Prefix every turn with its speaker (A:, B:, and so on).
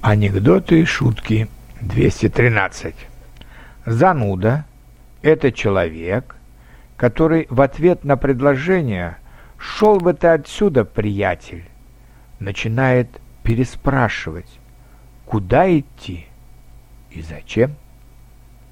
A: Анекдоты и шутки 213. Зануда – это человек, который в ответ на предложение «шел бы ты отсюда, приятель», начинает переспрашивать, куда идти и зачем.